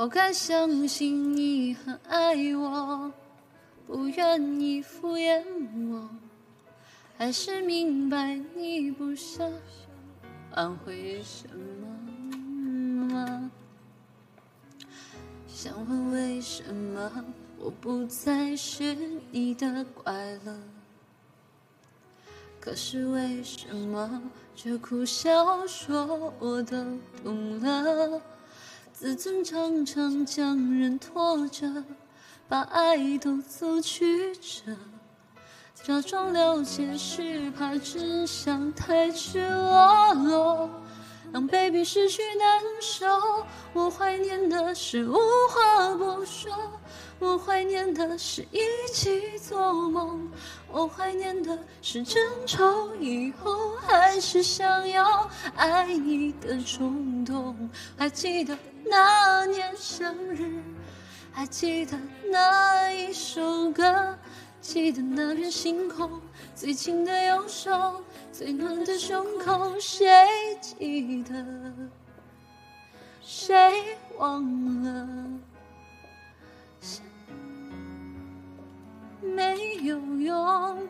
我该相信你很爱我，不愿意敷衍我，还是明白你不想挽回什么？想问为什么我不再是你的快乐？可是为什么这苦笑说我都懂了？自尊常常将人拖着，把爱都走曲折。假装了解是怕真相太赤裸裸，让 baby 失去难受。我怀念的是无话不说。我怀念的是一起做梦，我怀念的是争吵以后还是想要爱你的冲动。还记得那年生日，还记得那一首歌，记得那片星空，最紧的右手，最暖的胸口，谁记得？谁忘了？没有用。